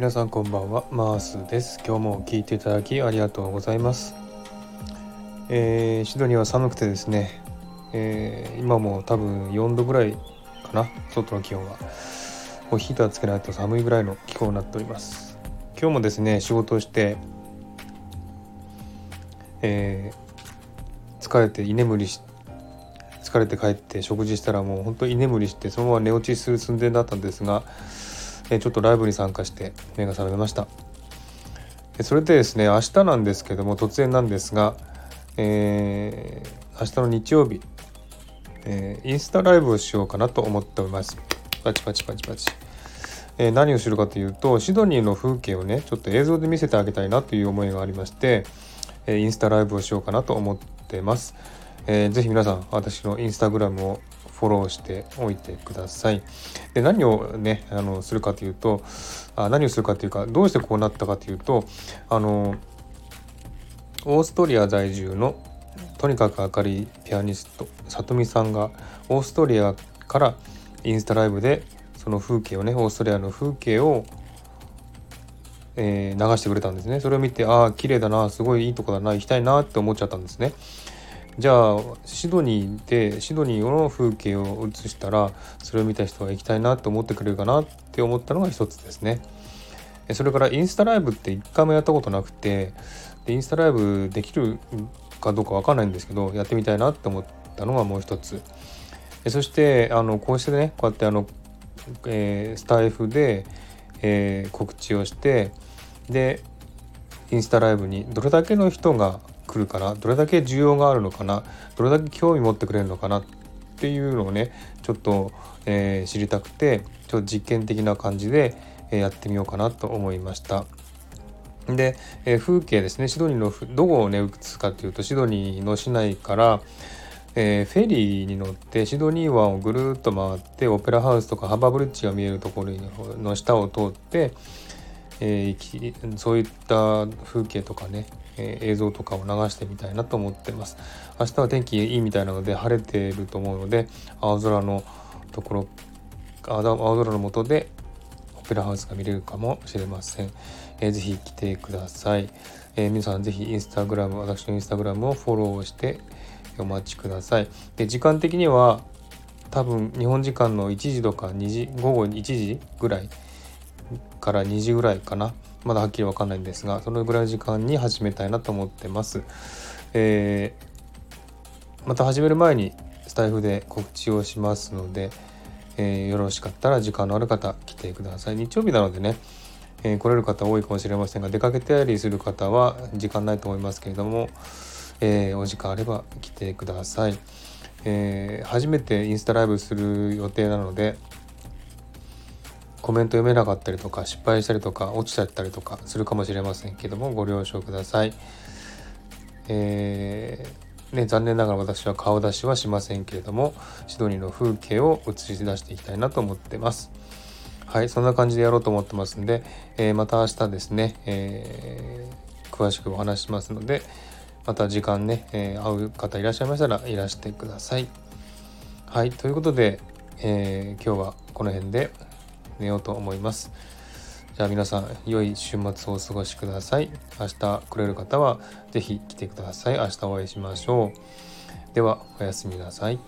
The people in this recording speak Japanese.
皆さんこんばんは。マースです。今日も聞いていただきありがとうございます、えー、シドニーは寒くてですね、えー、今も多分4度ぐらいかな。外の気温は。もうヒーターつけないと寒いぐらいの気候になっております。今日もですね仕事をして、えー、疲れて居眠りし疲れて帰って食事したらもう本当居眠りしてそのまま寝落ちする寸前だったんですがえちょっとライブに参加して目が覚めました。それでですね明日なんですけども突然なんですが、えー、明日の日曜日、えー、インスタライブをしようかなと思っております。パチパチパチパチ、えー、何をするかというとシドニーの風景をねちょっと映像で見せてあげたいなという思いがありまして、えインスタライブをしようかなと思ってます、えー、ぜひ皆さん私のインスタグラムをフォローしておいてください。で何をねあのするかというとあ何をするかというかどうしてこうなったかというとあのオーストリア在住のとにかく明るいピアニスト里見さんがオーストリアからインスタライブでその風景をねオーストリアの風景を、えー、流してくれたんですねそれを見てああ綺麗だなすごいいいとこだな行きたいなって思っちゃったんですねじゃあシドニーでシドニーの風景を映したらそれを見た人が行きたいなって思ってくれるかなって思ったのが一つですね。それからインスタライブって一回もやったことなくてでインスタライブできるかどうかわかんないんですけどやってみたいなって思ったのがもう一つ。そしてあのこうしてねこうやってあの、えー、スタイフで、えー、告知をしてでインスタライブにどれだけの人が来るかなどれだけ需要があるのかなどれだけ興味持ってくれるのかなっていうのをねちょっと、えー、知りたくてちょっと実験的な感じで、えやってみようかなと思いました。で、えー、風景ですねシドニーのどこをね映すかというとシドニーの市内から、えー、フェリーに乗ってシドニー湾をぐるっと回ってオペラハウスとかハーバーブリッジが見えるところの下を通って、えー、そういった風景とかねえー、映像とかを流してみたいなと思ってます。明日は天気いいみたいなので晴れてると思うので青空のところ青空の下でオペラハウスが見れるかもしれません。えー、ぜひ来てください。えー、皆さんぜひインスタグラム私のインスタグラムをフォローしてお待ちください。で時間的には多分日本時間の1時とか2時午後1時ぐらいから2時ぐらいかなまだはっきりわかんないんですがそのぐらいの時間に始めたいなと思ってます。えー、また始める前にスタイフで告知をしますので、えー、よろしかったら時間のある方来てください。日曜日なのでね、えー、来れる方多いかもしれませんが出かけたりする方は時間ないと思いますけれども、えー、お時間あれば来てください。えー、初めてインスタライブする予定なのでコメント読めなかったりとか失敗したりとか落ちちゃったりとかするかもしれませんけどもご了承ください。えー、ね、残念ながら私は顔出しはしませんけれどもシドニーの風景を映し出していきたいなと思ってます。はい、そんな感じでやろうと思ってますんで、えー、また明日ですね、えー、詳しくお話しますのでまた時間ね、えー、会う方いらっしゃいましたらいらしてください。はい、ということで、え今日はこの辺で寝ようと思います。じゃあ皆さん、良い週末をお過ごしください。明日来れる方は是非来てください。明日お会いしましょう。では、おやすみなさい。